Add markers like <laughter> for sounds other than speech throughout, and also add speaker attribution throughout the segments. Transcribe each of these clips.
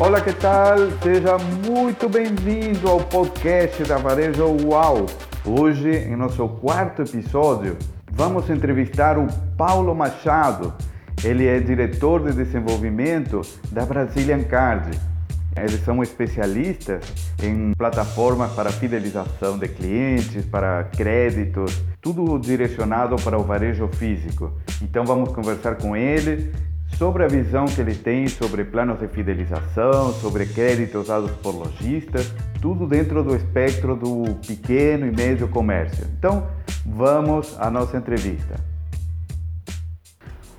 Speaker 1: Olá, que tal? Seja muito bem-vindo ao podcast da Varejo UAU. Hoje, em nosso quarto episódio, vamos entrevistar o Paulo Machado. Ele é diretor de desenvolvimento da Brazilian Card. Eles são especialistas em plataformas para fidelização de clientes, para créditos, tudo direcionado para o varejo físico. Então vamos conversar com ele sobre a visão que ele tem sobre planos de fidelização, sobre créditos dados por lojistas, tudo dentro do espectro do pequeno e médio comércio. Então, vamos à nossa entrevista.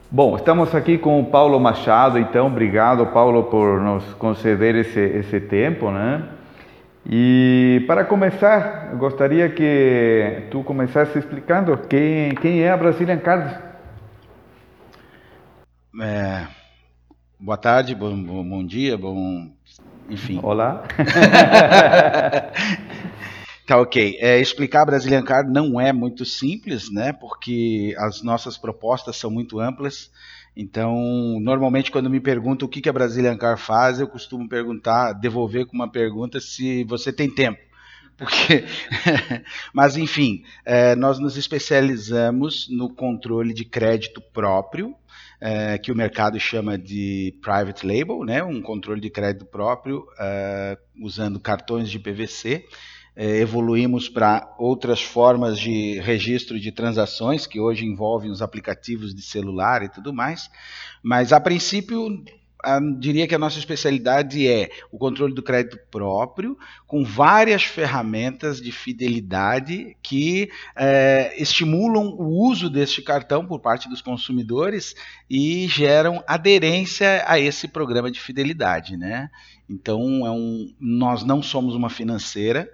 Speaker 1: Bom, estamos aqui com o Paulo Machado, então obrigado Paulo por nos conceder esse, esse tempo, né? E para começar, gostaria que tu começasse explicando quem, quem é a Brazilian Cards.
Speaker 2: É, boa tarde, bom, bom, bom dia, bom. Enfim.
Speaker 1: Olá. <laughs>
Speaker 2: Tá ok. É, explicar a Brazilian Card não é muito simples, né? Porque as nossas propostas são muito amplas. Então, normalmente quando me perguntam o que, que a Brazilian Card faz, eu costumo perguntar, devolver com uma pergunta se você tem tempo. Porque, <laughs> mas enfim, é, nós nos especializamos no controle de crédito próprio, é, que o mercado chama de private label, né? Um controle de crédito próprio é, usando cartões de PVC é, evoluímos para outras formas de registro de transações, que hoje envolvem os aplicativos de celular e tudo mais. Mas, a princípio, a, diria que a nossa especialidade é o controle do crédito próprio, com várias ferramentas de fidelidade que é, estimulam o uso deste cartão por parte dos consumidores e geram aderência a esse programa de fidelidade. Né? Então, é um, nós não somos uma financeira,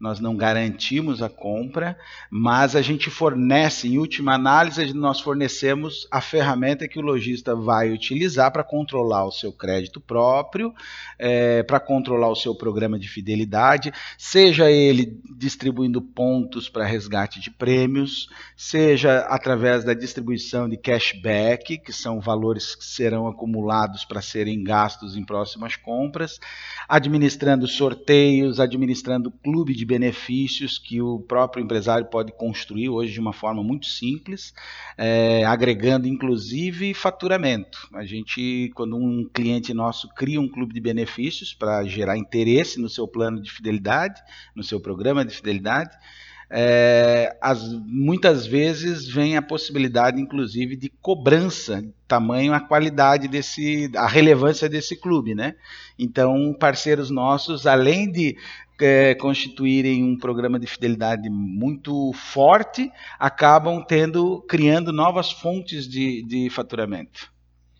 Speaker 2: nós não garantimos a compra, mas a gente fornece, em última análise, nós fornecemos a ferramenta que o lojista vai utilizar para controlar o seu crédito próprio, é, para controlar o seu programa de fidelidade, seja ele distribuindo pontos para resgate de prêmios, seja através da distribuição de cashback, que são valores que serão acumulados para serem gastos em próximas compras, administrando sorteios, administrando clube de benefícios que o próprio empresário pode construir hoje de uma forma muito simples, é, agregando inclusive faturamento. A gente, quando um cliente nosso cria um clube de benefícios para gerar interesse no seu plano de fidelidade, no seu programa de fidelidade, é, as, muitas vezes vem a possibilidade, inclusive, de cobrança, tamanho a qualidade desse, a relevância desse clube, né? Então, parceiros nossos, além de é, constituírem um programa de fidelidade muito forte, acabam tendo, criando novas fontes de, de faturamento.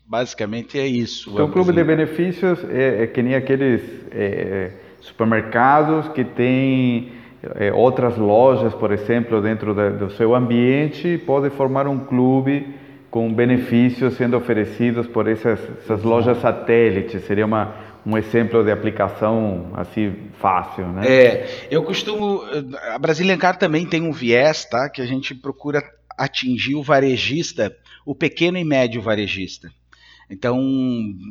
Speaker 2: Basicamente é isso.
Speaker 1: Então, o clube de benefícios é, é, que nem aqueles é, supermercados que têm é, outras lojas, por exemplo, dentro da, do seu ambiente, pode formar um clube com benefícios sendo oferecidos por essas, essas lojas satélites. Seria uma um exemplo de aplicação assim fácil, né?
Speaker 2: É, eu costumo, a Brazilian Car também tem um viés, tá? Que a gente procura atingir o varejista, o pequeno e médio varejista. Então,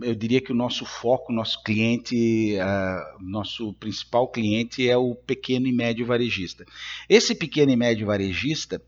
Speaker 2: eu diria que o nosso foco, nosso cliente, uh, nosso principal cliente é o pequeno e médio varejista. Esse pequeno e médio varejista,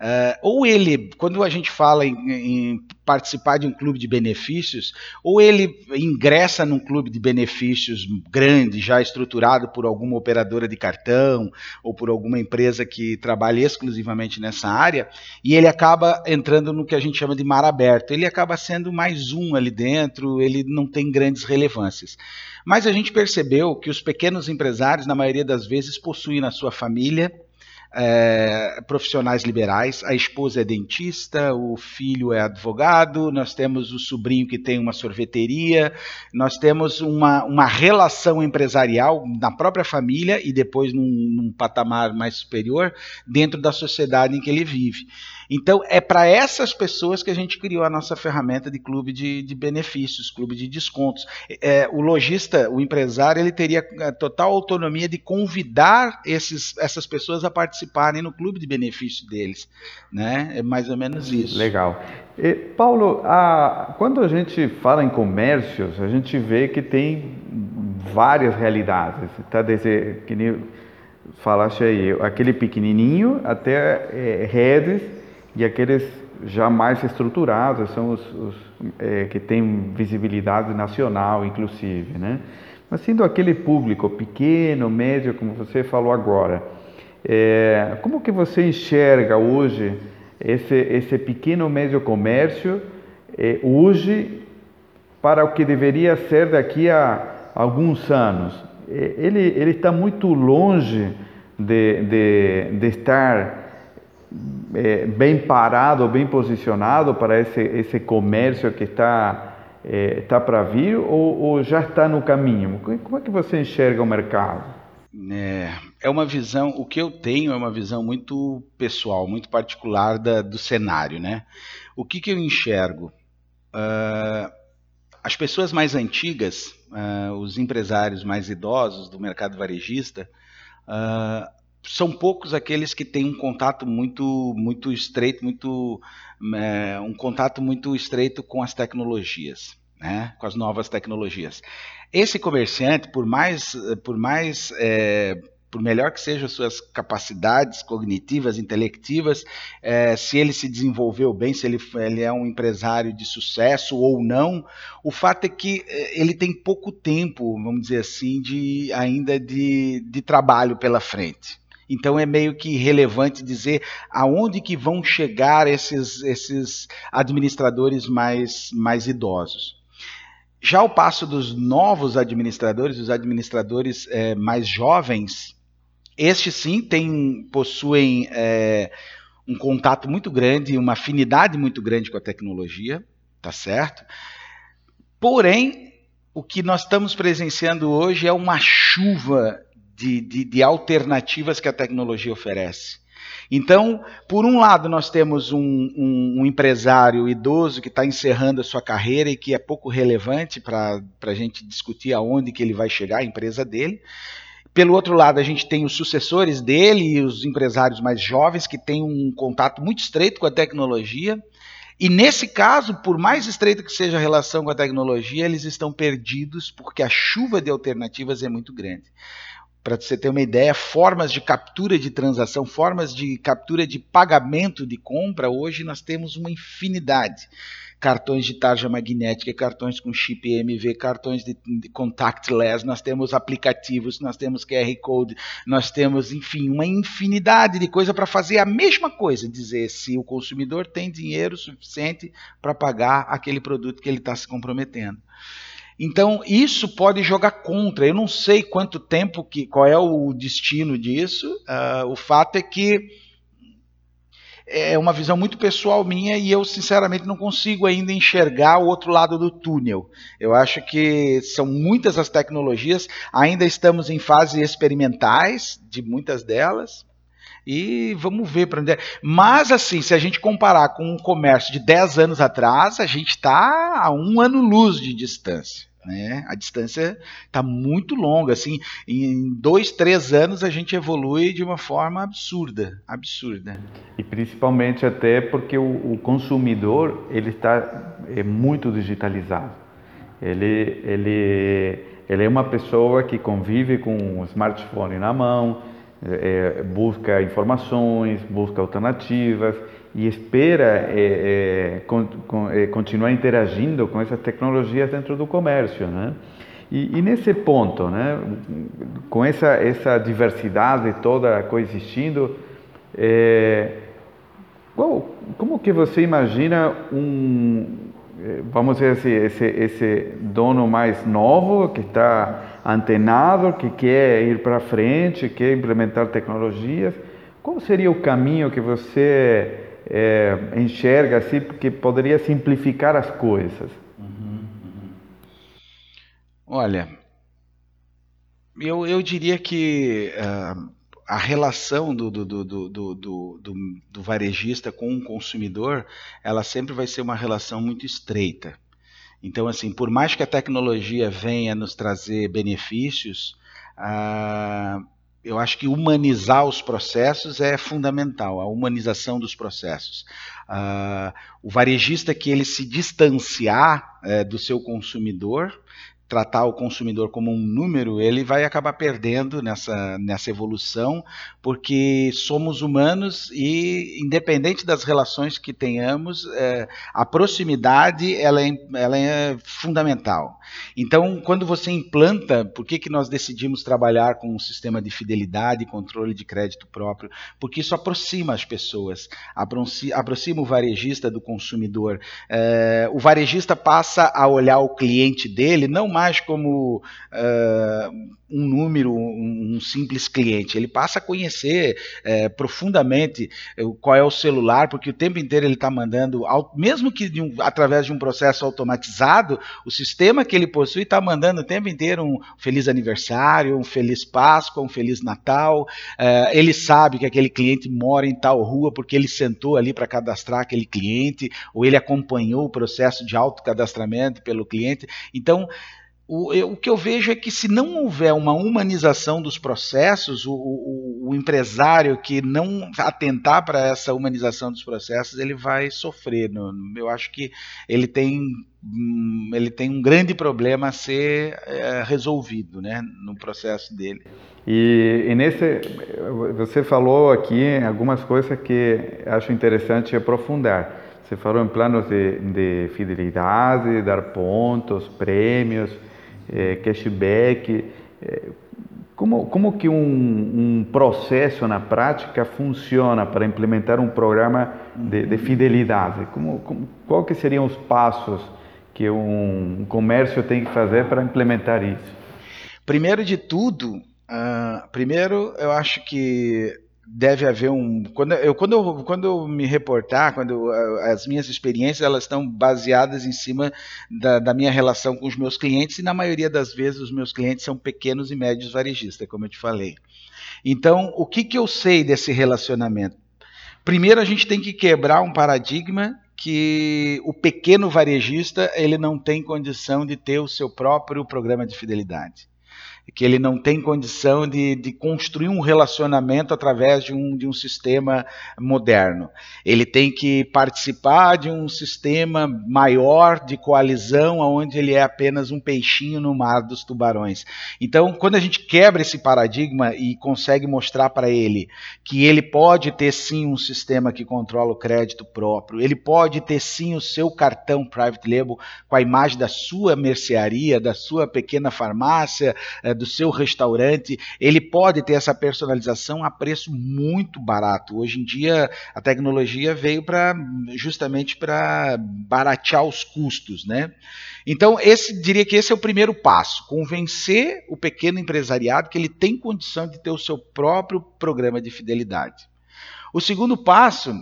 Speaker 2: Uh, ou ele, quando a gente fala em, em, participar de um clube de benefícios, ou ele ingressa num clube de benefícios grande, já estruturado por alguma operadora de cartão ou por alguma empresa que trabalha exclusivamente nessa área, e ele acaba entrando no que a gente chama de mar aberto. Ele acaba sendo mais um ali dentro, ele não tem grandes relevâncias. Mas a gente percebeu que os pequenos empresários, na maioria das vezes, possuem na sua família é, profissionais liberais. A esposa é dentista, o filho é advogado, nós temos o sobrinho que tem uma sorveteria, nós temos uma, uma relação empresarial na própria família e depois num, num patamar mais superior dentro da sociedade em que ele vive. Então, é para essas pessoas que a gente criou a nossa ferramenta de clube de, de benefícios, clube de descontos. É, o lojista, o empresário, ele teria é, total autonomia de convidar esses, essas pessoas a participarem no clube de benefícios deles. Né? É mais ou menos isso.
Speaker 1: Legal. E, Paulo, a, quando a gente fala em comércios, a gente vê que tem várias realidades. Tá desde que nem falaste aí, aquele pequenininho até é, redes e aqueles já mais estruturados são os, os é, que têm visibilidade nacional, inclusive, né? Mas sendo aquele público pequeno, médio, como você falou agora, é, como que você enxerga hoje esse, esse pequeno médio comércio é, hoje para o que deveria ser daqui a alguns anos? É, ele, ele está muito longe de, de, de estar é, bem parado, bem posicionado para esse, esse comércio que está está para vir ou, ou, já está no caminho? Como é que você enxerga o mercado?
Speaker 2: É, é uma visão, o que eu tenho é uma visão muito pessoal, muito particular da, do cenário, né? O que, que eu enxergo? Uh, as pessoas mais antigas, uh, os empresários mais idosos do mercado varejista, uh, são poucos aqueles que têm um contato muito muito estreito, muito é, um contato muito estreito com as tecnologias, né? com as novas tecnologias. Esse comerciante, por mais por mais é, por melhor que sejam suas capacidades cognitivas, intelectivas, é, se ele se desenvolveu bem, se ele, ele, é um empresário de sucesso ou não, o fato é que é, ele tem pouco tempo, vamos dizer assim, de ainda de, de trabalho pela frente. Então é meio que relevante dizer aonde que vão chegar esses, esses administradores mais, mais idosos. Já o passo dos novos administradores, os administradores é, mais jovens, estes sim têm, possuem é, um contato muito grande, uma afinidade muito grande com a tecnologia, tá certo? Porém, o que nós estamos presenciando hoje é uma chuva de, de, de alternativas que a tecnologia oferece. Então, por um lado, nós temos um, um, um empresário idoso que está encerrando a sua carreira e que é pouco relevante para a gente discutir aonde que ele vai chegar, a empresa dele. Pelo outro lado, a gente tem os sucessores dele e os empresários mais jovens que têm um contato muito estreito com a tecnologia. E nesse caso, por mais estreita que seja a relação com a tecnologia, eles estão perdidos porque a chuva de alternativas é muito grande. Para você ter uma ideia, formas de captura de transação, formas de captura de pagamento de compra, hoje nós temos uma infinidade. Cartões de tarja magnética, cartões com chip EMV, cartões de, de contactless, nós temos aplicativos, nós temos QR Code, nós temos, enfim, uma infinidade de coisa para fazer a mesma coisa, dizer se o consumidor tem dinheiro suficiente para pagar aquele produto que ele está se comprometendo. Então, isso pode jogar contra. Eu não sei quanto tempo, que, qual é o destino disso. Uh, o fato é que é uma visão muito pessoal minha e eu, sinceramente, não consigo ainda enxergar o outro lado do túnel. Eu acho que são muitas as tecnologias, ainda estamos em fases experimentais de muitas delas. E vamos ver para onde é. Mas, assim, se a gente comparar com um comércio de 10 anos atrás, a gente está a um ano-luz de distância. Né? A distância está muito longa, assim, em dois, três anos a gente evolui de uma forma absurda, absurda.
Speaker 1: E principalmente até porque o, o consumidor ele está é muito digitalizado. Ele, ele, ele é uma pessoa que convive com o smartphone na mão, é, busca informações, busca alternativas e espera é, é, con, con, é, continuar interagindo com essas tecnologias dentro do comércio, né? E, e, nesse ponto, né, com essa essa diversidade toda coexistindo, é, qual, como que você imagina um, vamos dizer assim, esse, esse dono mais novo que está antenado, que quer ir para frente, quer implementar tecnologias, qual seria o caminho que você é, enxerga assim, porque poderia simplificar as coisas? Uhum,
Speaker 2: uhum. Olha, eu, eu diria que uh, a relação do, do, do, do, do, do varejista com o consumidor, ela sempre vai ser uma relação muito estreita. Então, assim, por mais que a tecnologia venha nos trazer benefícios, uh, eu acho que humanizar os processos é fundamental, a humanização dos processos. Uh, o varejista que ele se distanciar é, do seu consumidor tratar o consumidor como um número, ele vai acabar perdendo nessa, nessa evolução, porque somos humanos e, independente das relações que tenhamos, é, a proximidade ela é, ela é fundamental. Então, quando você implanta, por que, que nós decidimos trabalhar com um sistema de fidelidade e controle de crédito próprio? Porque isso aproxima as pessoas, aproxima o varejista do consumidor. É, o varejista passa a olhar o cliente dele não mais como uh, um número, um, um, simples cliente. Ele passa a conhecer uh, profundamente uh, qual é o celular, porque o tempo inteiro ele está mandando, mesmo que de um, através de um processo automatizado, o sistema que ele possui está mandando o tempo inteiro um feliz aniversário, um feliz Páscoa, um feliz Natal. ele sabe que aquele cliente mora em tal rua porque ele sentou ali para cadastrar aquele cliente, ou ele acompanhou o processo de autocadastramento pelo cliente. Então, o, o, que eu vejo é que se não houver uma humanização dos processos, o, o, o empresário que não atentar para essa humanização dos processos, ele vai sofrer. Eu acho que ele tem, hum, ele tem um grande problema a ser é, resolvido né, no processo dele.
Speaker 1: E, e, nesse, você falou aqui algumas coisas que acho interessante aprofundar. Você falou em planos de, de fidelidade, dar pontos, prêmios é, cashback. É, como, como que um, um, processo na prática funciona para implementar um programa de, de fidelidade? Como, como, qual que seriam os passos que um, um comércio tem que fazer para implementar isso?
Speaker 2: Primeiro de tudo, uh, primeiro eu acho que deve haver um quando eu quando eu, quando eu me reportar quando as minhas experiências elas estão baseadas em cima da, da, minha relação com os meus clientes e na maioria das vezes os meus clientes são pequenos e médios varejistas como eu te falei. Então o que que eu sei desse relacionamento? Primeiro a gente tem que quebrar um paradigma que o pequeno varejista ele não tem condição de ter o seu próprio programa de fidelidade que ele não tem condição de, de construir um relacionamento através de um, de um sistema moderno. Ele tem que participar de um sistema maior de coalizão, onde ele é apenas um peixinho no mar dos tubarões. Então, quando a gente quebra esse paradigma e consegue mostrar para ele que ele pode ter sim um sistema que controla o crédito próprio, ele pode ter sim o seu cartão private label com a imagem da sua mercearia, da sua pequena farmácia, eh, do seu restaurante, ele pode ter essa personalização a preço muito barato. Hoje em dia a tecnologia veio para justamente para baratear os custos, né? Então, esse diria que esse é o primeiro passo, convencer o pequeno empresariado que ele tem condição de ter o seu próprio programa de fidelidade. O segundo passo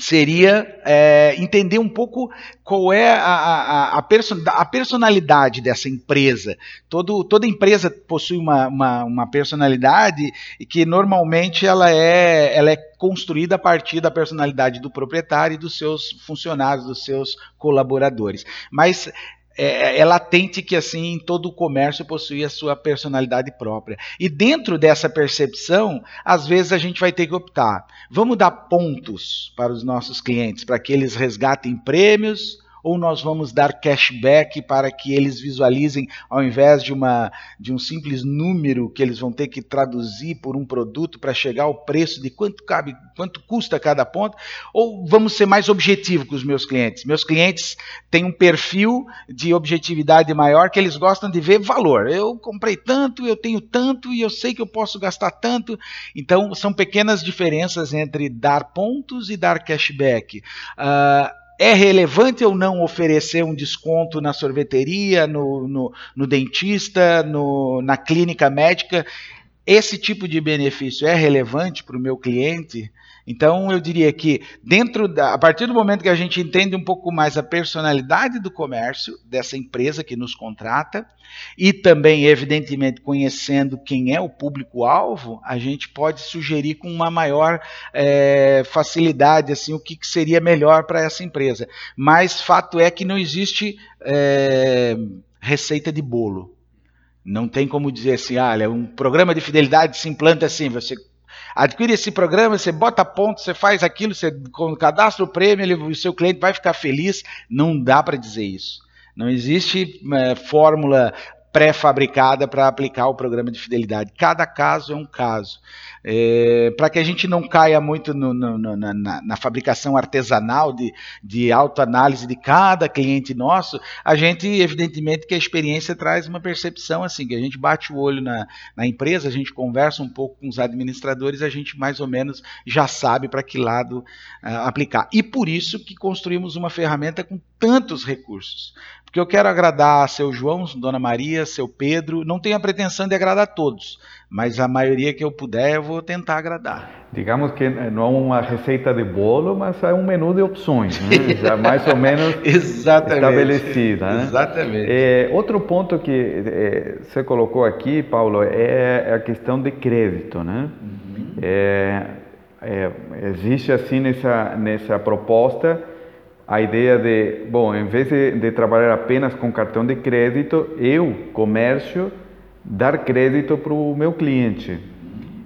Speaker 2: seria é, entender um pouco qual é a, a, a, a, personalidade dessa empresa. Todo, toda empresa possui uma, uma, uma, personalidade que normalmente ela é, ela é construída a partir da personalidade do proprietário e dos seus funcionários, dos seus colaboradores. Mas é, é, latente que assim todo o comércio possui a sua personalidade própria. E dentro dessa percepção, às vezes a gente vai ter que optar. Vamos dar pontos para os nossos clientes, para que eles resgatem prêmios ou nós vamos dar cashback para que eles visualizem, ao invés de, uma, de um simples número que eles vão ter que traduzir por um produto para chegar ao preço de quanto cabe, quanto custa cada ponto, ou vamos ser mais objetivo com os meus clientes. Meus clientes têm um perfil de objetividade maior que eles gostam de ver valor. Eu comprei tanto, eu tenho tanto e eu sei que eu posso gastar tanto. Então, são pequenas diferenças entre dar pontos e dar cashback. Uh, é relevante ou não oferecer um desconto na sorveteria, no, no, no dentista, no, na clínica médica? Esse tipo de benefício é relevante para o meu cliente? Então, eu diria que dentro da, a partir do momento que a gente entende um pouco mais a personalidade do comércio dessa empresa que nos contrata e também, evidentemente, conhecendo quem é o público-alvo, a gente pode sugerir com uma maior é, facilidade assim o que, que seria melhor para essa empresa. Mas fato é que não existe é, receita de bolo. Não tem como dizer assim, ah, olha, um programa de fidelidade se implanta assim, você adquire esse programa, você bota ponto, você faz aquilo, você cadastra o prêmio, ele, o seu cliente vai ficar feliz. Não dá para dizer isso. Não existe é, fórmula pré-fabricada para aplicar o programa de fidelidade. Cada caso é um caso. É, para que a gente não caia muito no, no, no, na, na, fabricação artesanal de, de autoanálise de cada cliente nosso, a gente, evidentemente, que a experiência traz uma percepção assim, que a gente bate o olho na, na empresa, a gente conversa um pouco com os administradores, a gente mais ou menos já sabe para que lado uh, aplicar. E por isso que construímos uma ferramenta com tantos recursos. Porque eu quero agradar seu João, Dona Maria, seu Pedro, não tenho a pretensão de agradar a todos, mas a maioria que eu puder eu vou tentar agradar.
Speaker 1: Digamos que não é uma receita de bolo, mas é um menu de opções, né? <laughs> já mais ou menos estabelecida. Né?
Speaker 2: Exatamente.
Speaker 1: É, outro ponto que é, você colocou aqui, Paulo, é a questão de crédito. Né? Uhum. É, é existe assim nessa, nessa proposta a ideia de, bom, em vez de, de, trabalhar apenas com cartão de crédito, eu, comércio, dar crédito para o meu cliente.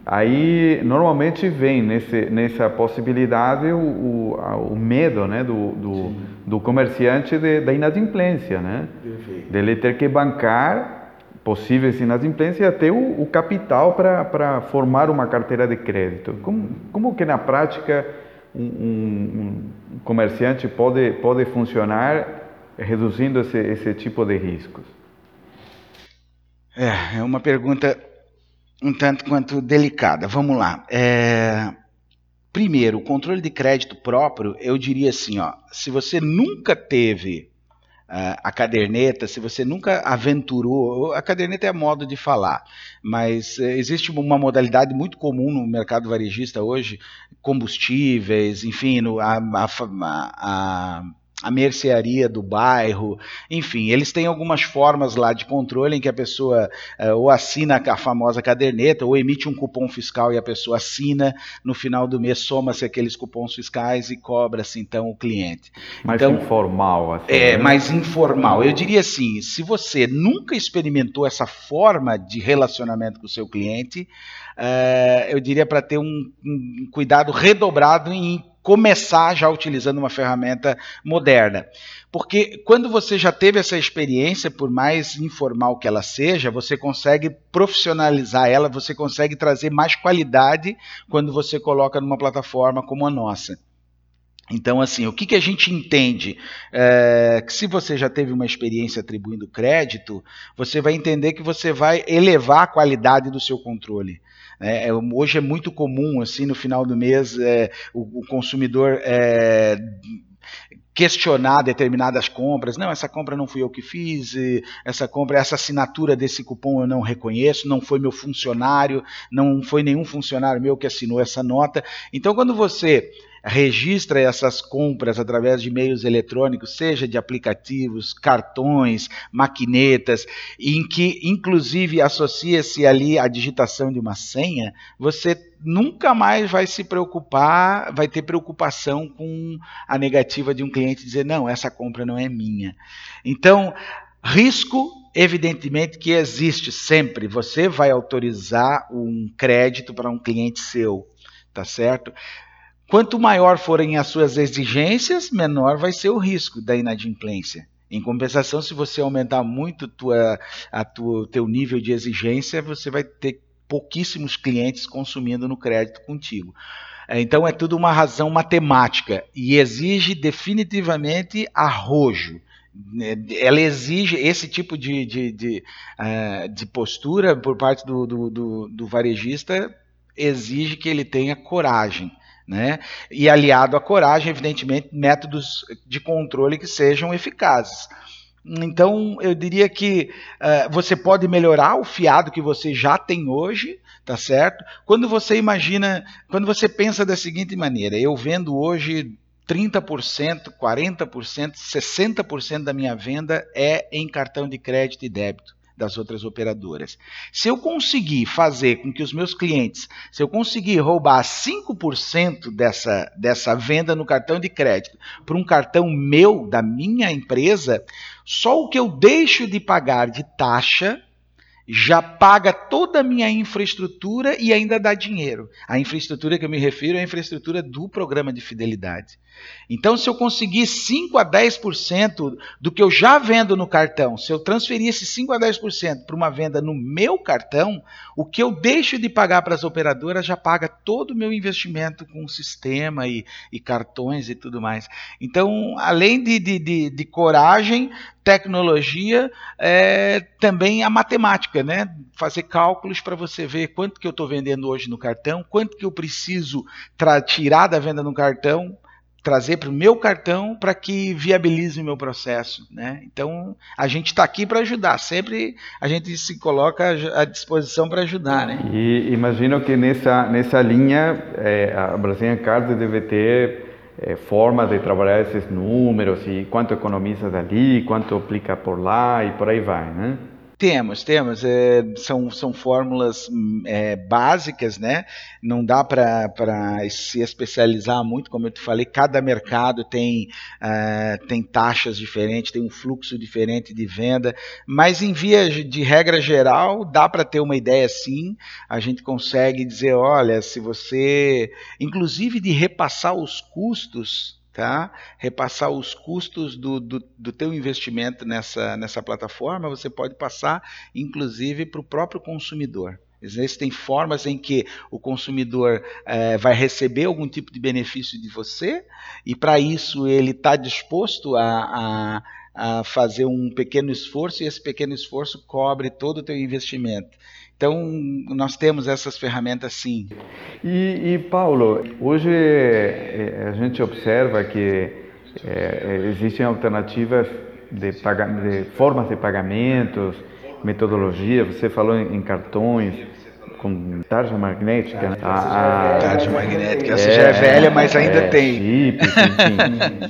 Speaker 1: Aí, normalmente vem nesse, nessa possibilidade o, o, o medo né, do, do, do comerciante de, da inadimplência, né? De ele ter que bancar possíveis inadimplências até o, o capital para formar uma carteira de crédito. Como, como que na prática um, um comerciante pode, pode funcionar reduzindo esse, esse tipo de riscos?
Speaker 2: É, é uma pergunta um tanto quanto delicada. Vamos lá. É... Primeiro, o controle de crédito próprio, eu diria assim, ó, se você nunca teve a caderneta, se você nunca aventurou, a caderneta é modo de falar, mas uh, existe uma modalidade muito comum no mercado varejista hoje, combustíveis, enfim, no, a, a, a a mercearia do bairro, enfim, eles têm algumas formas lá de controle em que a pessoa uh, ou assina a famosa caderneta ou emite um cupom fiscal e a pessoa assina, no final do mês soma-se aqueles cupons fiscais e cobra-se então o cliente.
Speaker 1: Mais
Speaker 2: então,
Speaker 1: informal.
Speaker 2: Assim, é, né? mais informal. Eu diria assim, se você nunca experimentou essa forma de relacionamento com o seu cliente, uh, eu diria para ter um, um cuidado redobrado em começar já utilizando uma ferramenta moderna. Porque quando você já teve essa experiência, por mais informal que ela seja, você consegue profissionalizar ela, você consegue trazer mais qualidade quando você coloca numa plataforma como a nossa. Então, assim, o que, que a gente entende? É, que se você já teve uma experiência atribuindo crédito, você vai entender que você vai elevar a qualidade do seu controle. É, é, hoje é muito comum, assim, no final do mês, é, o, o, consumidor é, questionar determinadas compras. Não, essa compra não fui eu que fiz, essa compra, essa assinatura desse cupom eu não reconheço, não foi meu funcionário, não foi nenhum funcionário meu que assinou essa nota. Então, quando você registra essas compras através de meios eletrônicos, seja de aplicativos, cartões, maquinetas, em que inclusive associa-se ali a digitação de uma senha, você nunca mais vai se preocupar, vai ter preocupação com a negativa de um cliente dizer não, essa compra não é minha. Então, risco evidentemente que existe sempre. Você vai autorizar um crédito para um cliente seu, tá certo? Quanto maior forem as suas exigências, menor vai ser o risco da inadimplência. Em compensação, se você aumentar muito tua, a tua, teu nível de exigência, você vai ter pouquíssimos clientes consumindo no crédito contigo. É, então é tudo uma razão matemática e exige definitivamente arrojo. Ela exige esse tipo de, de, de, uh, de postura por parte do, do, do varejista, exige que ele tenha coragem né? E aliado à coragem, evidentemente, métodos de controle que sejam eficazes. Então, eu diria que uh, você pode melhorar o fiado que você já tem hoje, tá certo? Quando você imagina, quando você pensa da seguinte maneira, eu vendo hoje 30%, 40%, 60% da minha venda é em cartão de crédito e débito das outras operadoras. Se eu conseguir fazer com que os meus clientes, se eu conseguir roubar 5% dessa, dessa venda no cartão de crédito para um cartão meu, da minha empresa, só o que eu deixo de pagar de taxa já paga toda a minha infraestrutura e ainda dá dinheiro. A infraestrutura que eu me refiro é a infraestrutura do programa de fidelidade. Então, se eu conseguir 5 a 10% do que eu já vendo no cartão, se eu transferir esse 5 a 10% para uma venda no meu cartão, o que eu deixo de pagar para as operadoras já paga todo o meu investimento com o sistema e, e cartões e tudo mais. Então, além de, de, de, de coragem, tecnologia, é, também a matemática, né? Fazer cálculos para você ver quanto que eu estou vendendo hoje no cartão, quanto que eu preciso tirar da venda no cartão trazer para o meu cartão para que viabilize o meu processo. Né? Então, a gente está aqui para ajudar, sempre a gente se coloca à disposição para ajudar. Né?
Speaker 1: E imagino que nessa, nessa linha, é, a Brazilian Card deve ter é, formas de trabalhar esses números e quanto economiza dali, quanto aplica por lá e por aí vai, né?
Speaker 2: Temos, temos. É, são, são fórmulas é, básicas, né? Não dá para se especializar muito, como eu te falei, cada mercado tem, é, tem taxas diferentes, tem um fluxo diferente de venda, mas em via de regra geral, dá para ter uma ideia sim. A gente consegue dizer, olha, se você, inclusive de repassar os custos tá? repassar os custos do, do, do teu investimento nessa, nessa plataforma, você pode passar, inclusive, para o próprio consumidor. Existem formas em que o consumidor é, vai receber algum tipo de benefício de você, e para isso ele está disposto a, a, a fazer um pequeno esforço, e esse pequeno esforço cobre todo o teu investimento. Então, nós temos essas ferramentas sim.
Speaker 1: E, e Paulo, hoje eh, a gente observa que é, existem alternativas de, de, formas de pagamentos, metodologia. Você falou em, em cartões com tarja magnética. Né?
Speaker 2: A, a, tarja magnética, essa é, já é velha, mas ainda é, tem.
Speaker 1: Enfim.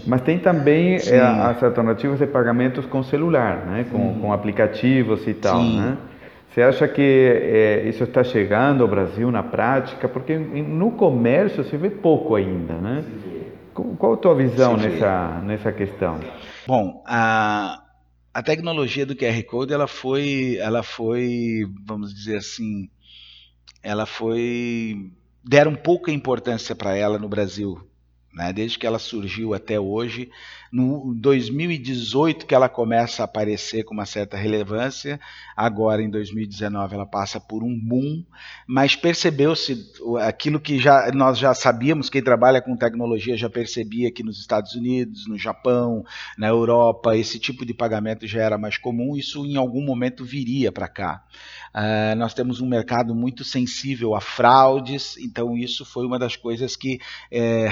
Speaker 1: <laughs> mas tem também é, as alternativas de pagamentos com celular, né? com, com aplicativos e tal. Sim. Né? Você acha que é, isso está chegando ao Brasil na prática? Porque no comércio se vê pouco ainda, né? Qual a tua visão nessa, nessa questão?
Speaker 2: Bom, a, a tecnologia do QR Code ela foi, ela foi, vamos dizer assim, ela foi deram pouca importância para ela no Brasil, né? Desde que ela surgiu até hoje, no 2018 que ela começa a aparecer com uma certa relevância, agora em 2019 ela passa por um boom, mas percebeu-se aquilo que já, nós já sabíamos, quem trabalha com tecnologia já percebia que nos Estados Unidos, no Japão, na Europa, esse tipo de pagamento já era mais comum, isso em algum momento viria para cá. Uh, nós temos um mercado muito sensível a fraudes, então isso foi uma das coisas que eh,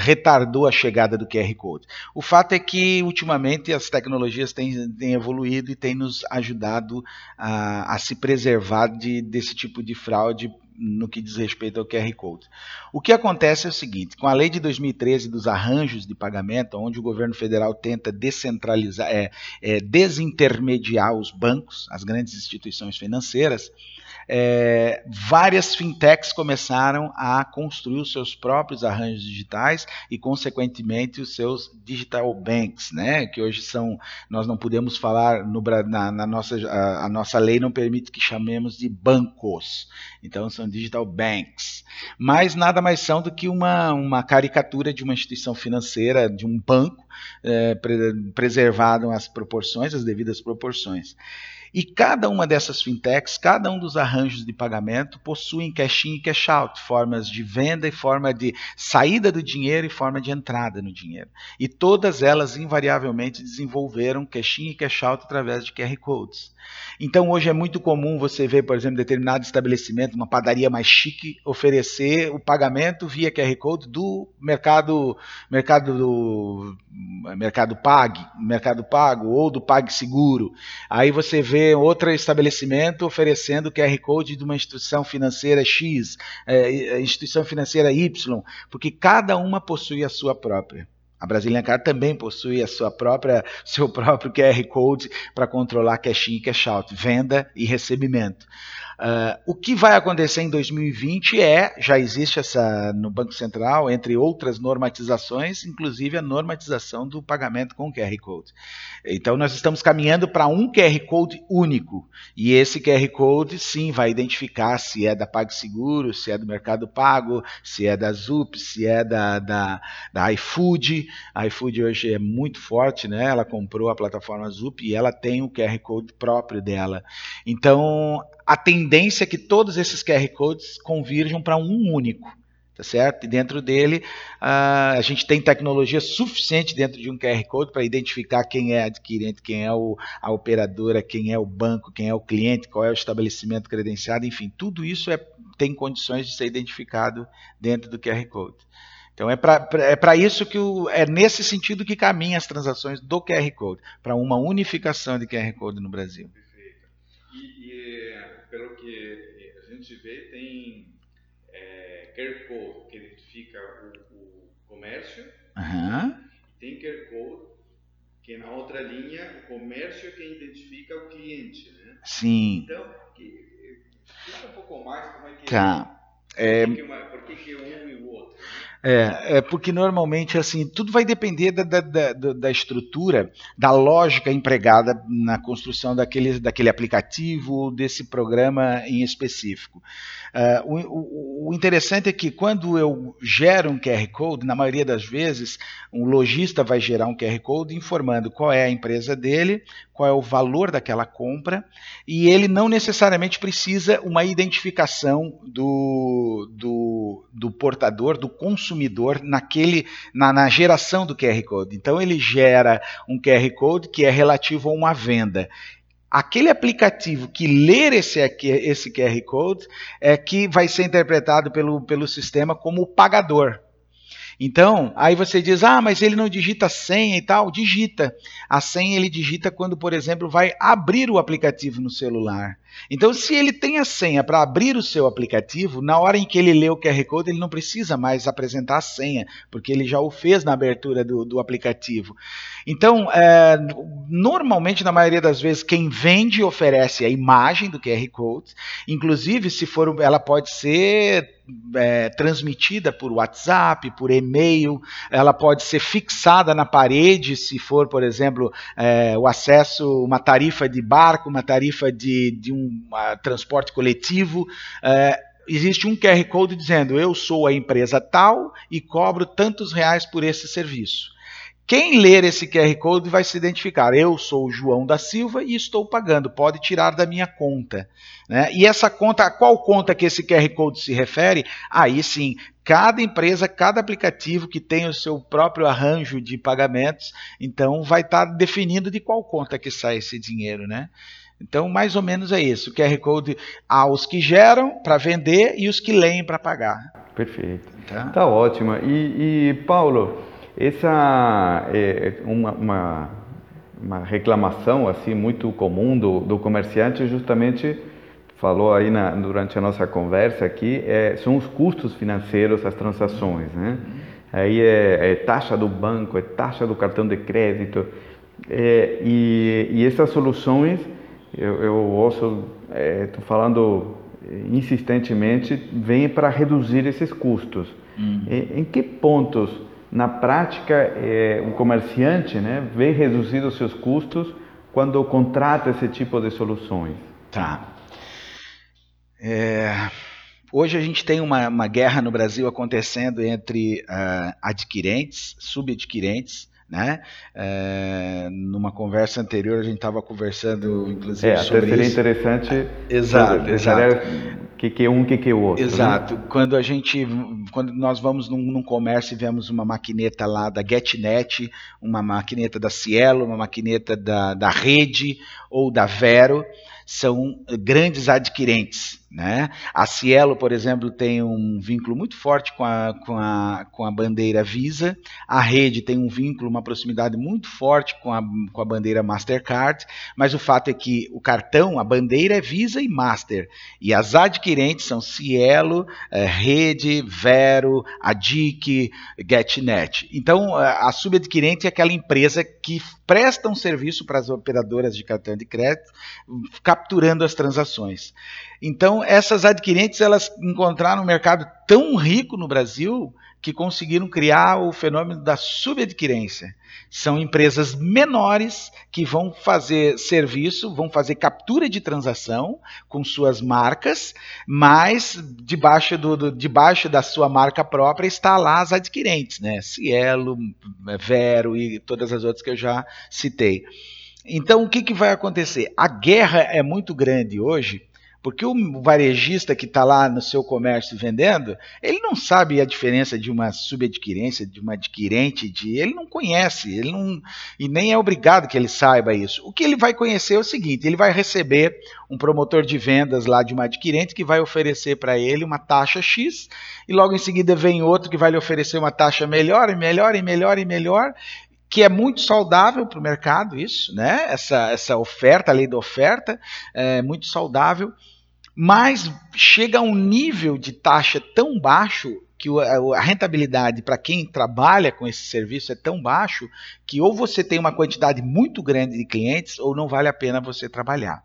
Speaker 2: retardou a chegada do QR Code. O fato é que ultimamente as tecnologias têm, têm evoluído e têm nos ajudado a, a se preservar de, desse tipo de fraude no que diz respeito ao QR Code. O que acontece é o seguinte: com a lei de 2013 dos arranjos de pagamento, onde o governo federal tenta descentralizar, é, é, desintermediar os bancos, as grandes instituições financeiras, é, várias fintechs começaram a construir os seus próprios arranjos digitais e, consequentemente, os seus digital banks, né? Que hoje são, nós não podemos falar no, na, na nossa a, a, nossa lei não permite que chamemos de bancos, então são digital banks, mas nada mais são do que uma uma caricatura de uma instituição financeira, de um banco, é, pre, preservado as proporções, as devidas proporções. E cada uma dessas fintechs, cada um dos arranjos de pagamento possuem cash-in e cash-out, formas de venda e forma de saída do dinheiro e forma de entrada no dinheiro. E todas elas invariavelmente desenvolveram cash-in e cash-out através de QR codes. Então hoje é muito comum você ver, por exemplo, determinado estabelecimento, uma padaria mais chique, oferecer o pagamento via QR Code do mercado, mercado do mercado Pag, mercado pago ou do PagSeguro. Aí você vê outro estabelecimento oferecendo QR Code de uma instituição financeira X, é, instituição financeira Y, porque cada uma possui a sua própria. A Brazilian Card também possui a sua própria, <laughs> seu próprio QR Code para controlar cash in e cash out, venda e recebimento. Uh, o que vai acontecer em 2020 é, já existe essa no Banco Central, entre outras normatizações, inclusive a normatização do pagamento com QR Code. Então nós estamos caminhando para um QR Code único. E esse QR Code sim vai identificar se é da PagSeguro, se é do Mercado Pago, se é da Zup, se é da, da, da iFood. A iFood hoje é muito forte, né? Ela comprou a plataforma Zup e ela tem o QR Code próprio dela. Então a tendência é que todos esses QR Codes convirjam para um único, tá certo? E dentro dele a gente tem tecnologia suficiente dentro de um QR Code para identificar quem é adquirente, quem é o, a operadora, quem é o banco, quem é o cliente, qual é o estabelecimento credenciado, enfim, tudo isso é, tem condições de ser identificado dentro do QR Code. Então é para é isso que o, é nesse sentido que caminham as transações do QR Code, para uma unificação de QR Code no Brasil.
Speaker 1: Gente vê, tem é, QR Code que identifica o, o comércio,
Speaker 2: uhum.
Speaker 1: e tem QR Code que na outra linha o comércio é quem identifica o cliente, né?
Speaker 2: Sim.
Speaker 1: Então, explica um pouco mais como é que
Speaker 2: tá.
Speaker 1: é, por, que, uma, por que, que um e o outro? Né?
Speaker 2: É, é porque normalmente assim tudo vai depender da, da, da, da, estrutura, da lógica empregada na construção daquele, daquele aplicativo, desse programa em específico. Uh, o, o, interessante é que quando eu gero um QR Code, na maioria das vezes, um lojista vai gerar um QR Code informando qual é a empresa dele, qual é o valor daquela compra, e ele não necessariamente precisa uma identificação do, do, do portador, do consumidor, naquele, na, na geração do QR Code. Então ele gera um QR Code que é relativo a uma venda aquele aplicativo que ler esse, esse QR Code é que vai ser interpretado pelo, pelo sistema como o pagador. Então, aí você diz, ah, mas ele não digita senha e tal. Digita. A senha ele digita quando, por exemplo, vai abrir o aplicativo no celular. Então, se ele tem a senha para abrir o seu aplicativo, na hora em que ele lê o QR Code, ele não precisa mais apresentar a senha, porque ele já o fez na abertura do, do aplicativo. Então, é, normalmente, na maioria das vezes, quem vende oferece a imagem do QR Code. Inclusive, se for, ela pode ser é, transmitida por WhatsApp, por e-mail, ela pode ser fixada na parede, se for, por exemplo, é, o acesso, uma tarifa de barco, uma tarifa de, de um transporte coletivo. É, existe um QR Code dizendo eu sou a empresa tal e cobro tantos reais por esse serviço. Quem ler esse QR Code vai se identificar. Eu sou o João da Silva e estou pagando. Pode tirar da minha conta. Né? E essa conta, a qual conta que esse QR Code se refere? Aí sim, cada empresa, cada aplicativo que tem o seu próprio arranjo de pagamentos, então vai estar tá definindo de qual conta que sai esse dinheiro, né? Então, mais ou menos é isso. O QR Code há os que geram para vender e os que leem para pagar.
Speaker 1: Perfeito. Tá, tá ótimo. E, e Paulo, essa é uma, uma, uma, reclamação assim muito comum do, do comerciante, justamente falou aí na, durante a nossa conversa aqui, é, são os custos financeiros das transações, né? Aí é, é, taxa do banco, é taxa do cartão de crédito, é, e, e essas soluções, eu, eu ouço, estou é, falando insistentemente, vêm para reduzir esses custos. Uhum. em que pontos na prática, é, o comerciante né, vê os seus custos quando contrata esse tipo de soluções.
Speaker 2: Tá. É, hoje a gente tem uma, uma, guerra no Brasil acontecendo entre uh, adquirentes, subadquirentes, né? É, numa conversa anterior a gente estava conversando, inclusive,
Speaker 1: é,
Speaker 2: sobre
Speaker 1: seria
Speaker 2: isso.
Speaker 1: interessante.
Speaker 2: Exato, exato.
Speaker 1: O que, que é um, o que, que é o outro.
Speaker 2: Né? Exato. Né? Quando a gente, quando nós vamos num, num, comércio e vemos uma maquineta lá da GetNet, uma maquineta da Cielo, uma maquineta da, da Rede ou da Vero, são grandes adquirentes Né? A Cielo, por exemplo, tem um vínculo muito forte com a, com, a, com a bandeira Visa. A rede tem um vínculo, uma proximidade muito forte com a, com a bandeira Mastercard. Mas o fato é que o cartão, a bandeira é Visa e Master. E as adquirentes são Cielo, é, Rede, Vero, Adic, GetNet. Então, a subadquirente é aquela empresa que presta um serviço para as operadoras de cartão de crédito, capturando as transações. Então, essas adquirentes elas encontraram um mercado tão rico no Brasil que conseguiram criar o fenômeno da subadquirência. São empresas menores que vão fazer serviço, vão fazer captura de transação com suas marcas, mas debaixo, do, do, debaixo da sua marca própria está lá as adquirentes, né? Cielo, Vero e todas as outras que eu já citei. Então, o que, que vai acontecer? A guerra é muito grande hoje porque o varejista que está lá no seu comércio vendendo, ele não sabe a diferença de uma subadquirência, de uma adquirente, de ele não conhece, ele não e nem é obrigado que ele saiba isso. O que ele vai conhecer é o seguinte: ele vai receber um promotor de vendas lá de uma adquirente que vai oferecer para ele uma taxa X e logo em seguida vem outro que vai lhe oferecer uma taxa melhor e melhor e melhor e melhor que é muito saudável para o mercado, isso, né? Essa, essa oferta, a lei da oferta, é muito saudável mas chega a um nível de taxa tão baixo que a rentabilidade para quem trabalha com esse serviço é tão baixo que ou você tem uma quantidade muito grande de clientes ou não vale a pena você trabalhar.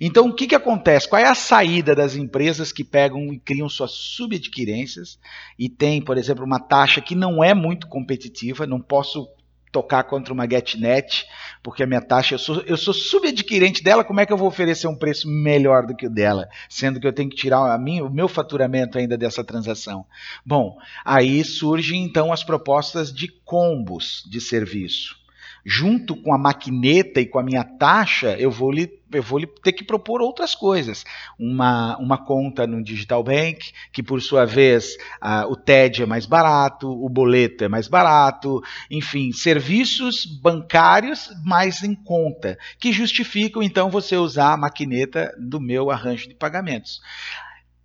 Speaker 2: Então, o que, que acontece? Qual é a saída das empresas que pegam e criam suas subadquirências e tem, por exemplo, uma taxa que não é muito competitiva? Não posso tocar contra uma GetNet, porque a minha taxa, eu sou, eu sou subadquirente dela, como é que eu vou oferecer um preço melhor do que o dela, sendo que eu tenho que tirar a mim, o meu faturamento ainda dessa transação? Bom, aí surgem então as propostas de combos de serviço junto com a maquineta e com a minha taxa, eu vou lhe, eu vou lhe ter que propor outras coisas. Uma, uma conta no Digital Bank, que por sua vez o TED é mais barato, o boleto é mais barato, enfim, serviços bancários mais em conta, que justificam então você usar a maquineta do meu arranjo de pagamentos.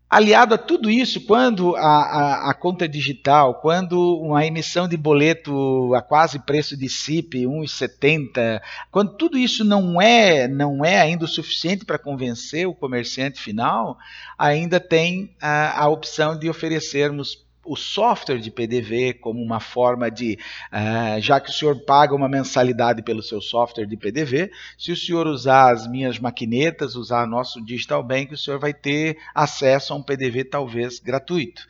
Speaker 2: Aliado a tudo isso, quando a, a, a, conta digital, quando uma emissão de boleto a quase preço de CIP, 1,70, quando tudo isso não é, não é ainda o suficiente para convencer o comerciante final, ainda tem a, a opção de oferecermos o software de PDV como uma forma de, uh, já que o senhor paga uma mensalidade pelo seu software de PDV, se o senhor usar as minhas maquinetas, usar nosso Digital Bank, o senhor vai ter acesso a um PDV talvez gratuito,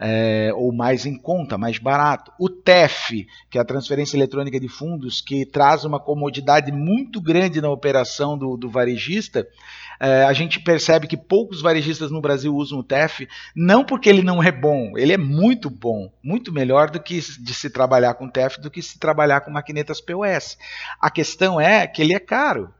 Speaker 2: uh, ou mais em conta, mais barato. O TEF, que é a transferência eletrônica de fundos, que traz uma comodidade muito grande na operação do, do varejista, é, a gente percebe que poucos varejistas no Brasil usam o TEF, não porque ele não é bom, ele é muito bom, muito melhor do que de se trabalhar com TEF do que se trabalhar com maquinetas POS. A questão é que ele é caro.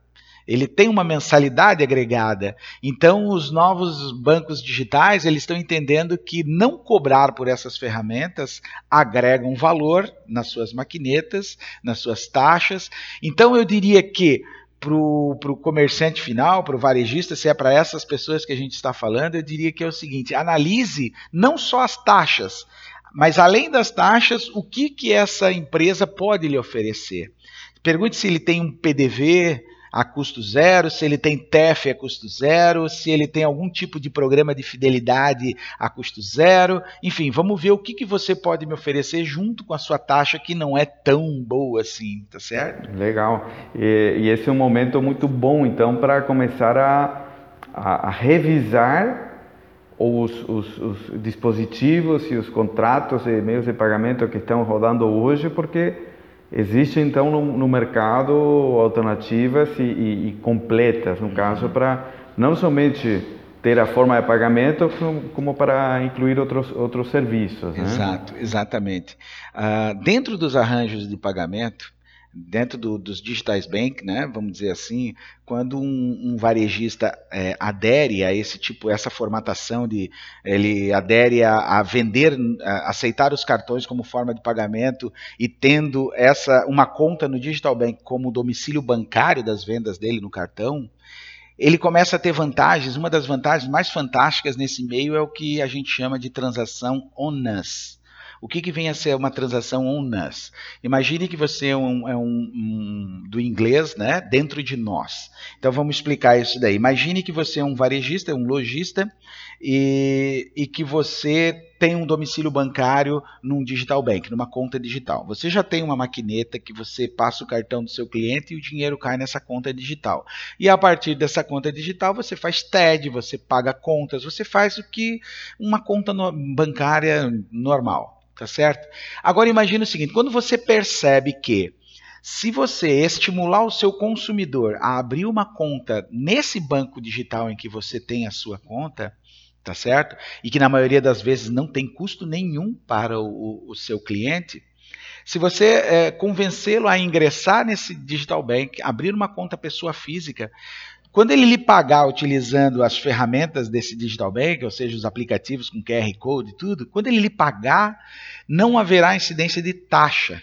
Speaker 2: Ele tem uma mensalidade agregada. Então, os novos bancos digitais eles estão entendendo que não cobrar por essas ferramentas agrega um valor nas suas maquinetas, nas suas taxas. Então, eu diria que para o comerciante final, para o varejista, se é para essas pessoas que a gente está falando, eu diria que é o seguinte: analise não só as taxas, mas além das taxas, o que, que essa empresa pode lhe oferecer. Pergunte se ele tem um PDV, a custo zero, se ele tem TEF a custo zero, se ele tem algum tipo de programa de fidelidade a custo zero. Enfim, vamos ver o que, que você pode me oferecer junto com a sua taxa que não é tão boa assim, tá certo?
Speaker 1: Legal. E, e esse é um momento muito bom, então, para começar a, a, a revisar os, os, os, dispositivos e os contratos e meios de pagamento que estão rodando hoje, porque Existe então no, no mercado alternativas e, e, e completas, no caso, para não somente ter a forma de pagamento, como para incluir outros, outros serviços. Né?
Speaker 2: Exato, exatamente. Uh, dentro dos arranjos de pagamento, dentro do, dos digitais bank, né, vamos dizer assim, quando um, um varejista é, adere a esse tipo, essa formatação de, ele adere a, a vender, a aceitar os cartões como forma de pagamento e tendo essa uma conta no digital bank como domicílio bancário das vendas dele no cartão, ele começa a ter vantagens. Uma das vantagens mais fantásticas nesse meio é o que a gente chama de transação on-us. O que, que vem a ser uma transação on-us? Imagine que você é, um, é um, um, do inglês, né, dentro de nós. Então vamos explicar isso daí. Imagine que você é um varejista, um lojista, e, e que você tem um domicílio bancário num digital bank, numa conta digital. Você já tem uma maquineta que você passa o cartão do seu cliente e o dinheiro cai nessa conta digital. E a partir dessa conta digital você faz TED, você paga contas, você faz o que uma conta no, bancária normal tá certo? Agora imagine o seguinte, quando você percebe que se você estimular o seu consumidor a abrir uma conta nesse banco digital em que você tem a sua conta, tá certo? E que na maioria das vezes não tem custo nenhum para o, o seu cliente, se você é, convencê-lo a ingressar nesse digital bank, abrir uma conta pessoa física, quando ele lhe pagar utilizando as ferramentas desse digital bank, ou seja, os aplicativos com QR Code e tudo, quando ele lhe pagar, não haverá incidência de taxa.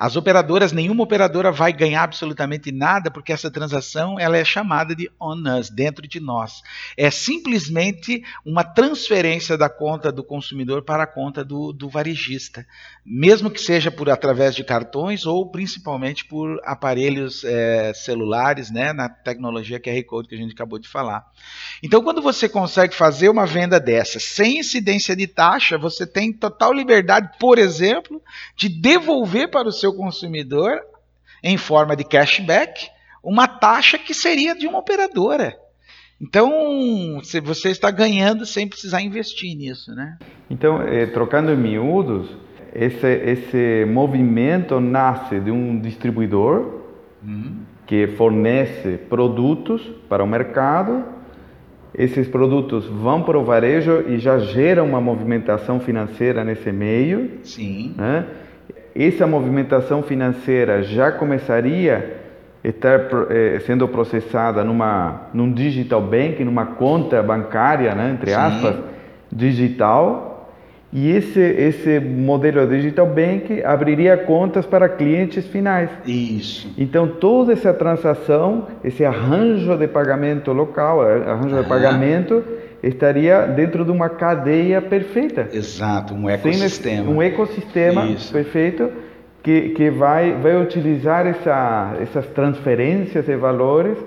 Speaker 2: As operadoras, nenhuma operadora vai ganhar absolutamente nada porque essa transação ela é chamada de on us, dentro de nós. É simplesmente uma transferência da conta do consumidor para a conta do, do varejista, mesmo que seja por através de cartões ou principalmente por aparelhos é, celulares, né, na tecnologia QR Code que a gente acabou de falar. Então, quando você consegue fazer uma venda dessa sem incidência de taxa, você tem total liberdade, por exemplo, de devolver para o seu seu consumidor em forma de cashback uma taxa que seria de uma operadora. Então, você está ganhando sem precisar investir nisso, né?
Speaker 1: Então, eh, trocando em miúdos, esse, esse movimento nasce de um distribuidor uhum. que fornece produtos para o mercado. Esses produtos vão para o varejo e já geram uma movimentação financeira nesse meio.
Speaker 2: Sim.
Speaker 1: Né? Essa movimentação financeira já começaria a estar eh, sendo processada numa num digital bank, numa conta bancária, né, entre aspas, Sim. digital. E esse esse modelo digital bank abriria contas para clientes finais.
Speaker 2: Isso.
Speaker 1: Então toda essa transação, esse arranjo de pagamento local, arranjo de pagamento estaria dentro de uma cadeia perfeita.
Speaker 2: Exato, um ecossistema.
Speaker 1: Um ecossistema Isso. perfeito que, que vai, vai utilizar essa, essas transferências de valores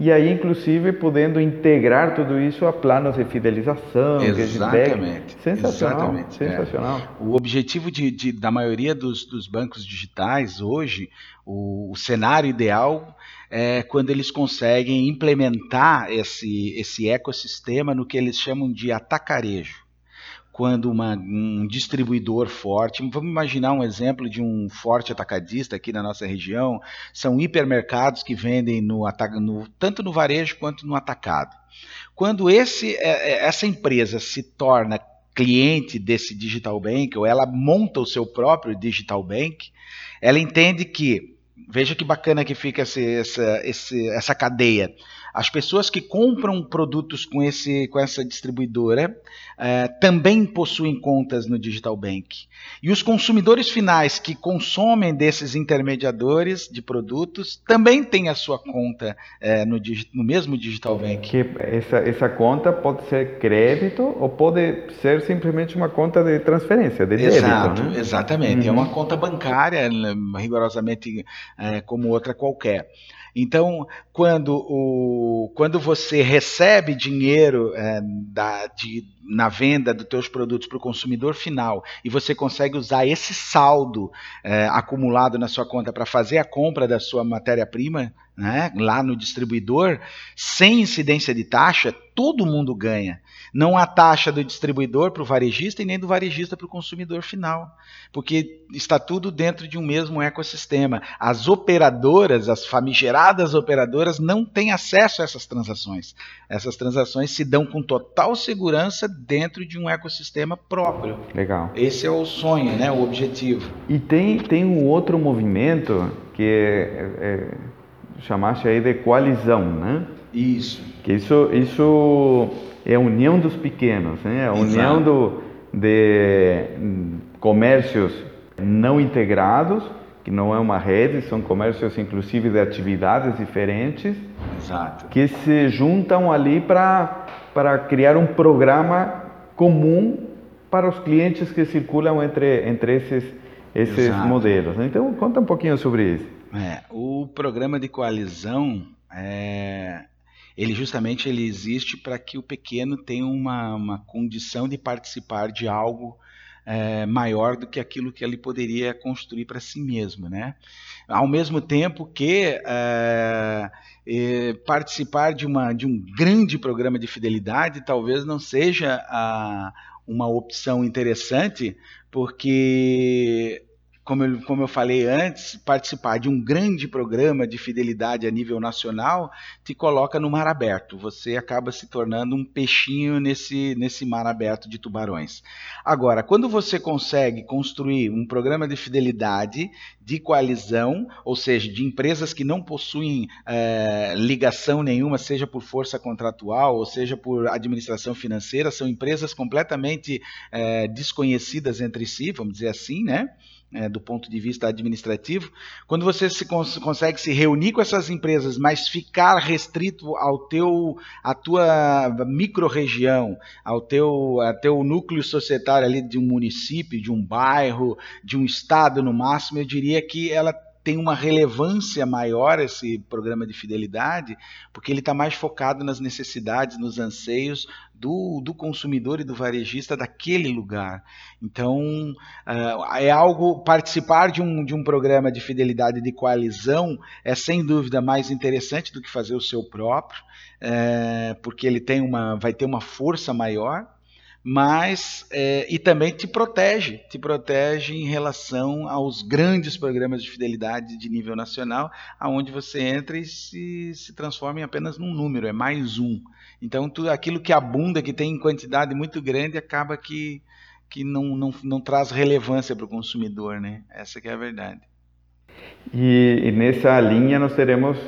Speaker 1: e aí, inclusive, podendo integrar tudo isso a planos de fidelização,
Speaker 2: Exatamente.
Speaker 1: Sensacional.
Speaker 2: Exatamente. É. Sensacional. É. O objetivo de, de, da maioria dos, dos bancos digitais hoje, o, o cenário ideal é, quando eles conseguem implementar esse, esse ecossistema no que eles chamam de atacarejo. Quando uma, um distribuidor forte, vamos imaginar um exemplo de um forte atacadista aqui na nossa região, são hipermercados que vendem no, no, tanto no varejo quanto no atacado. Quando esse, é, é, essa empresa se torna cliente desse digital bank, ou ela monta o seu próprio digital bank, ela entende que Veja que bacana que fica esse, essa, esse, essa cadeia. As pessoas que compram produtos com, esse, com essa distribuidora uh, também possuem contas no Digital Bank. E os consumidores finais que consomem desses intermediadores de produtos também têm a sua conta uh, no, no, mesmo Digital Bank.
Speaker 1: Que essa, essa conta pode ser crédito ou pode ser simplesmente uma conta de transferência, de
Speaker 2: Exato,
Speaker 1: débito. Né?
Speaker 2: Exatamente. É uhum. É uma conta bancária, rigorosamente uh, como outra qualquer. Então, quando, o, quando você recebe dinheiro é, da, de, na venda dos teus produtos para o consumidor final e você consegue usar esse saldo é, acumulado na sua conta para fazer a compra da sua matéria-prima né, lá no distribuidor, sem incidência de taxa, todo mundo ganha. Não há taxa do distribuidor para o varejista e nem do varejista para o consumidor final, porque está tudo dentro de um mesmo ecossistema. As operadoras, as famigeradas operadoras, não têm acesso a essas transações. Essas transações se dão com total segurança dentro de um ecossistema próprio.
Speaker 1: Legal.
Speaker 2: Esse é o sonho, né, o objetivo.
Speaker 1: E tem, tem um outro movimento que é, é chamaste aí de coalizão, né?
Speaker 2: Isso.
Speaker 1: Que isso, isso é a união dos pequenos, né? A união do, de comércios não integrados, que não é uma rede, são comércios inclusive de atividades diferentes, Exato. que se juntam ali para criar um programa comum para os clientes que circulam entre, entre esses, esses modelos. Então, conta um pouquinho sobre isso.
Speaker 2: É, o programa de coalizão, é, ele justamente ele existe para que o pequeno tenha uma, uma condição de participar de algo é, maior do que aquilo que ele poderia construir para si mesmo, né? Ao mesmo tempo que é, é, participar de, uma, de um grande programa de fidelidade talvez não seja a, uma opção interessante, porque como eu, como eu falei antes, participar de um grande programa de fidelidade a nível nacional te coloca no mar aberto. Você acaba se tornando um peixinho nesse, nesse mar aberto de tubarões. Agora, quando você consegue construir um programa de fidelidade de coalizão, ou seja, de empresas que não possuem é, ligação nenhuma, seja por força contratual ou seja por administração financeira, são empresas completamente é, desconhecidas entre si, vamos dizer assim, né? É, do ponto de vista administrativo, quando você se cons consegue se reunir com essas empresas, mas ficar restrito ao teu, à tua microrregião, ao teu, ao teu núcleo societário ali de um município, de um bairro, de um estado no máximo, eu diria que ela tem uma relevância maior esse programa de fidelidade, porque ele está mais focado nas necessidades, nos anseios do, do consumidor e do varejista daquele lugar. Então, uh, é algo, participar de um, de um programa de fidelidade de coalizão é sem dúvida mais interessante do que fazer o seu próprio, é, porque ele tem uma, vai ter uma força maior mas é, e também te protege, te protege em relação aos grandes programas de fidelidade de nível nacional, aonde você entra e se, se transforma em apenas num número, é mais um. Então tudo aquilo que abunda, que tem em quantidade muito grande, acaba que, que não, não, não traz relevância para o consumidor, né? Essa que é a verdade.
Speaker 1: E, e nessa linha nós teremos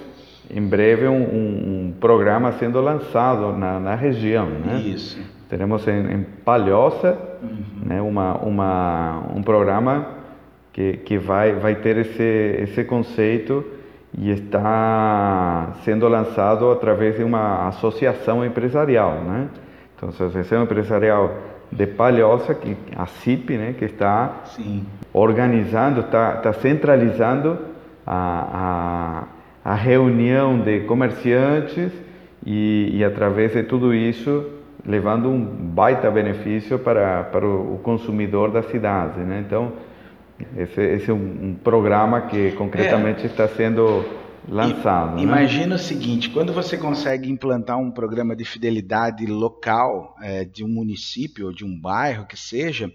Speaker 1: em breve um, um, programa sendo lançado na, na região, né?
Speaker 2: Isso
Speaker 1: Teremos em, em Palhoça uhum. né, uma, uma, um programa que, que vai, vai ter esse, esse conceito e está sendo lançado através de uma associação empresarial. Né? Então, a Associação Empresarial de Palhoça, que, a CIP, né, que está Sim. organizando, está, está centralizando a, a, a reunião de comerciantes e, e através de tudo isso levando um baita benefício para, para o consumidor da cidade. Né? Então, esse, esse é um, programa que concretamente é. está sendo lançado.
Speaker 2: I, né? Imagina o seguinte: quando você consegue implantar um programa de fidelidade local é, de um município ou de um bairro que seja,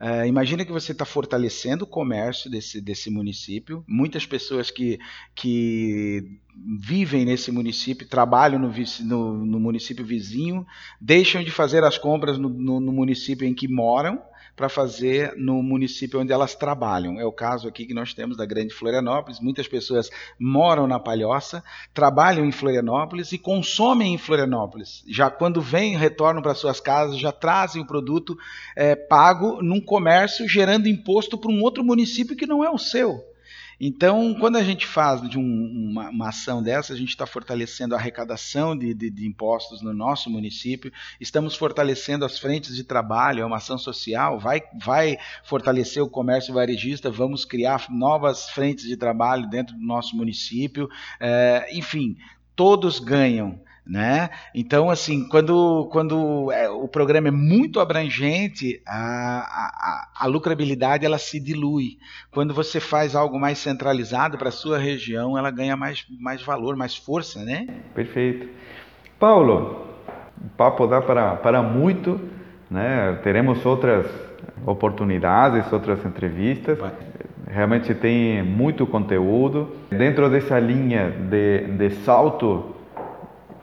Speaker 2: Uh, imagina que você está fortalecendo o comércio desse, desse município. Muitas pessoas que, que vivem nesse município, trabalham no, no, no município vizinho, deixam de fazer as compras no, no, no município em que moram para fazer no município onde elas trabalham. É o caso aqui que nós temos da Grande Florianópolis. Muitas pessoas moram na Palhoça, trabalham em Florianópolis e consomem em Florianópolis. Já quando vêm, retornam para suas casas, já trazem o produto é, pago num comércio, gerando imposto para um outro município que não é o seu. Então, quando a gente faz de um, uma, uma, ação dessa, a gente está fortalecendo a arrecadação de, de, de, impostos no nosso município, estamos fortalecendo as frentes de trabalho, é uma ação social, vai, vai fortalecer o comércio varejista, vamos criar novas frentes de trabalho dentro do nosso município, é, enfim, todos ganham né? Então, assim, quando, quando é, o programa é muito abrangente, a, a, a, lucrabilidade ela se dilui. Quando você faz algo mais centralizado para a sua região, ela ganha mais, mais valor, mais força, né?
Speaker 1: Perfeito. Paulo, o papo dá para, para muito, né? Teremos outras oportunidades, outras entrevistas. Realmente tem muito conteúdo. Dentro dessa linha de, de salto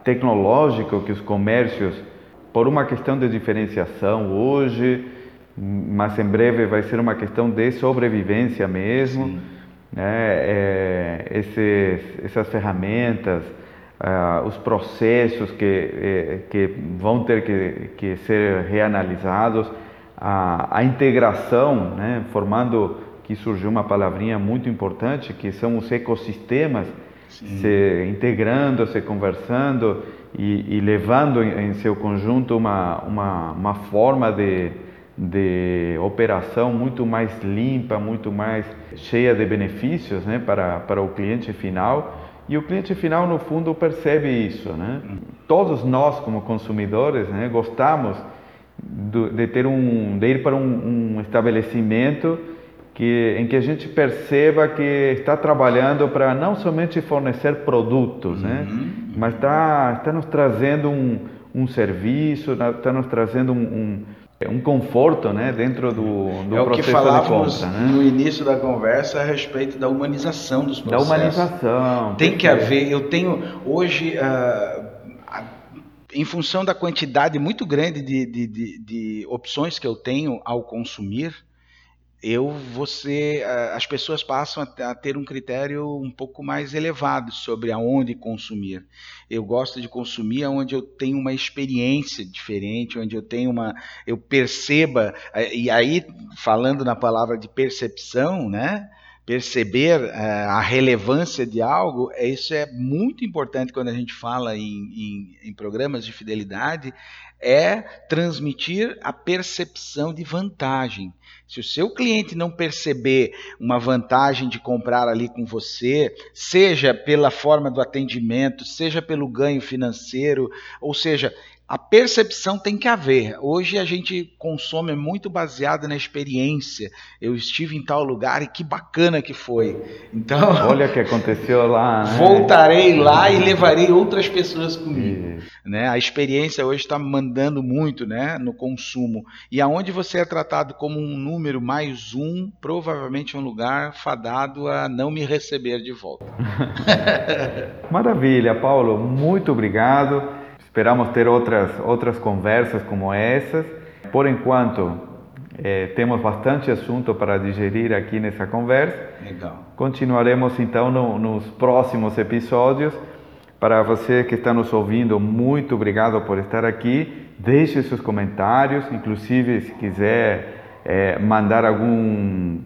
Speaker 1: tecnológico que os comércios, por uma questão de diferenciação hoje, mas em breve vai ser uma questão de sobrevivência mesmo, né? É, esses, essas ferramentas, uh, os processos que, eh, que vão ter que, que ser reanalisados, a, a integração, né? formando que surgiu uma palavrinha muito importante, que são os ecossistemas se integrando, se conversando e, e levando em, em, seu conjunto uma, uma, uma forma de, de operação muito mais limpa, muito mais cheia de benefícios né, para, para o cliente final. E o cliente final, no fundo, percebe isso. Né? Todos nós, como consumidores, né, gostamos de, ter um, de ir para um, um estabelecimento que, em que a gente perceba que está trabalhando para não somente fornecer produtos, né? uhum. né? mas está, está nos trazendo um, um serviço, está nos trazendo um, um, um conforto né? dentro do, do
Speaker 2: é
Speaker 1: processo
Speaker 2: de compra.
Speaker 1: Né?
Speaker 2: No início da conversa a respeito da humanização dos processos.
Speaker 1: Da humanização.
Speaker 2: Tem que haver, eu tenho hoje... Uh, em função da quantidade muito grande de, de, de, de opções que eu tenho ao consumir, eu você as pessoas passam a ter um critério um pouco mais elevado sobre aonde consumir. Eu gosto de consumir onde eu tenho uma experiência diferente, onde eu tenho uma eu perceba e aí falando na palavra de percepção, né? Perceber uh, a relevância de algo, isso é muito importante quando a gente fala em, em, em programas de fidelidade, é transmitir a percepção de vantagem. Se o seu cliente não perceber uma vantagem de comprar ali com você, seja pela forma do atendimento, seja pelo ganho financeiro, ou seja, a percepção tem que haver. Hoje a gente consome muito baseado na experiência. Eu estive em tal lugar e que bacana que foi. Então, <laughs>
Speaker 1: olha o que aconteceu lá.
Speaker 2: Né? Voltarei lá e levarei outras pessoas comigo. Né? A experiência hoje está mandando muito, né, no consumo. E aonde você é tratado como um número mais um, provavelmente é um lugar fadado a não me receber de volta. <laughs>
Speaker 1: Maravilha, Paulo. Muito obrigado. Esperamos ter outras, outras conversas como essas. Por enquanto, eh, temos bastante assunto para digerir aqui nessa conversa.
Speaker 2: Legal.
Speaker 1: Continuaremos então no, nos próximos episódios. Para você que está nos ouvindo, muito obrigado por estar aqui. Deixe seus comentários, inclusive se quiser eh, mandar algum,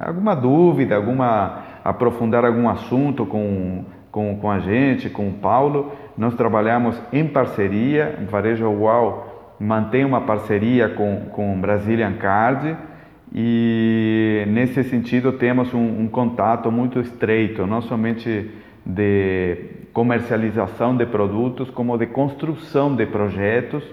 Speaker 1: alguma dúvida, alguma aprofundar algum assunto com, com, com a gente, com o Paulo. Nós trabalhamos em parceria, o Varejo UAU mantém uma parceria com, com Brazilian Card e nesse sentido temos um, um contato muito estreito, não somente de comercialização de produtos, como de construção de projetos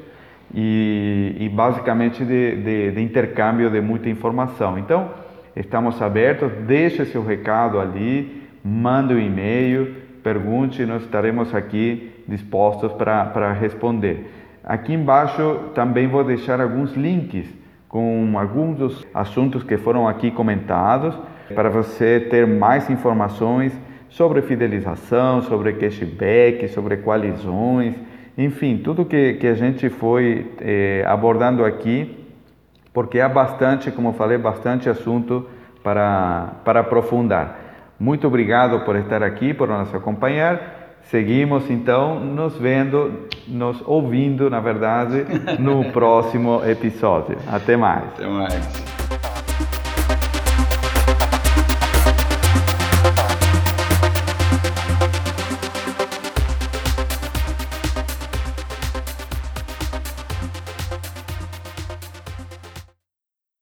Speaker 1: e, e basicamente de, de, de, intercâmbio de muita informação. Então, estamos abertos, deixe seu recado ali, manda um e-mail, pergunte, nós estaremos aqui dispostos para responder. Aqui embaixo também vou deixar alguns links com alguns dos assuntos que foram aqui comentados para você ter mais informações sobre fidelização, sobre cashback, sobre coalizões, enfim, tudo que, que a gente foi eh, abordando aqui, porque há bastante, como falei, bastante assunto para, para aprofundar. Muito obrigado por estar aqui, por nos acompanhar. Seguimos então nos vendo, nos ouvindo, na verdade, no <laughs> próximo episódio. Até mais.
Speaker 2: Até mais.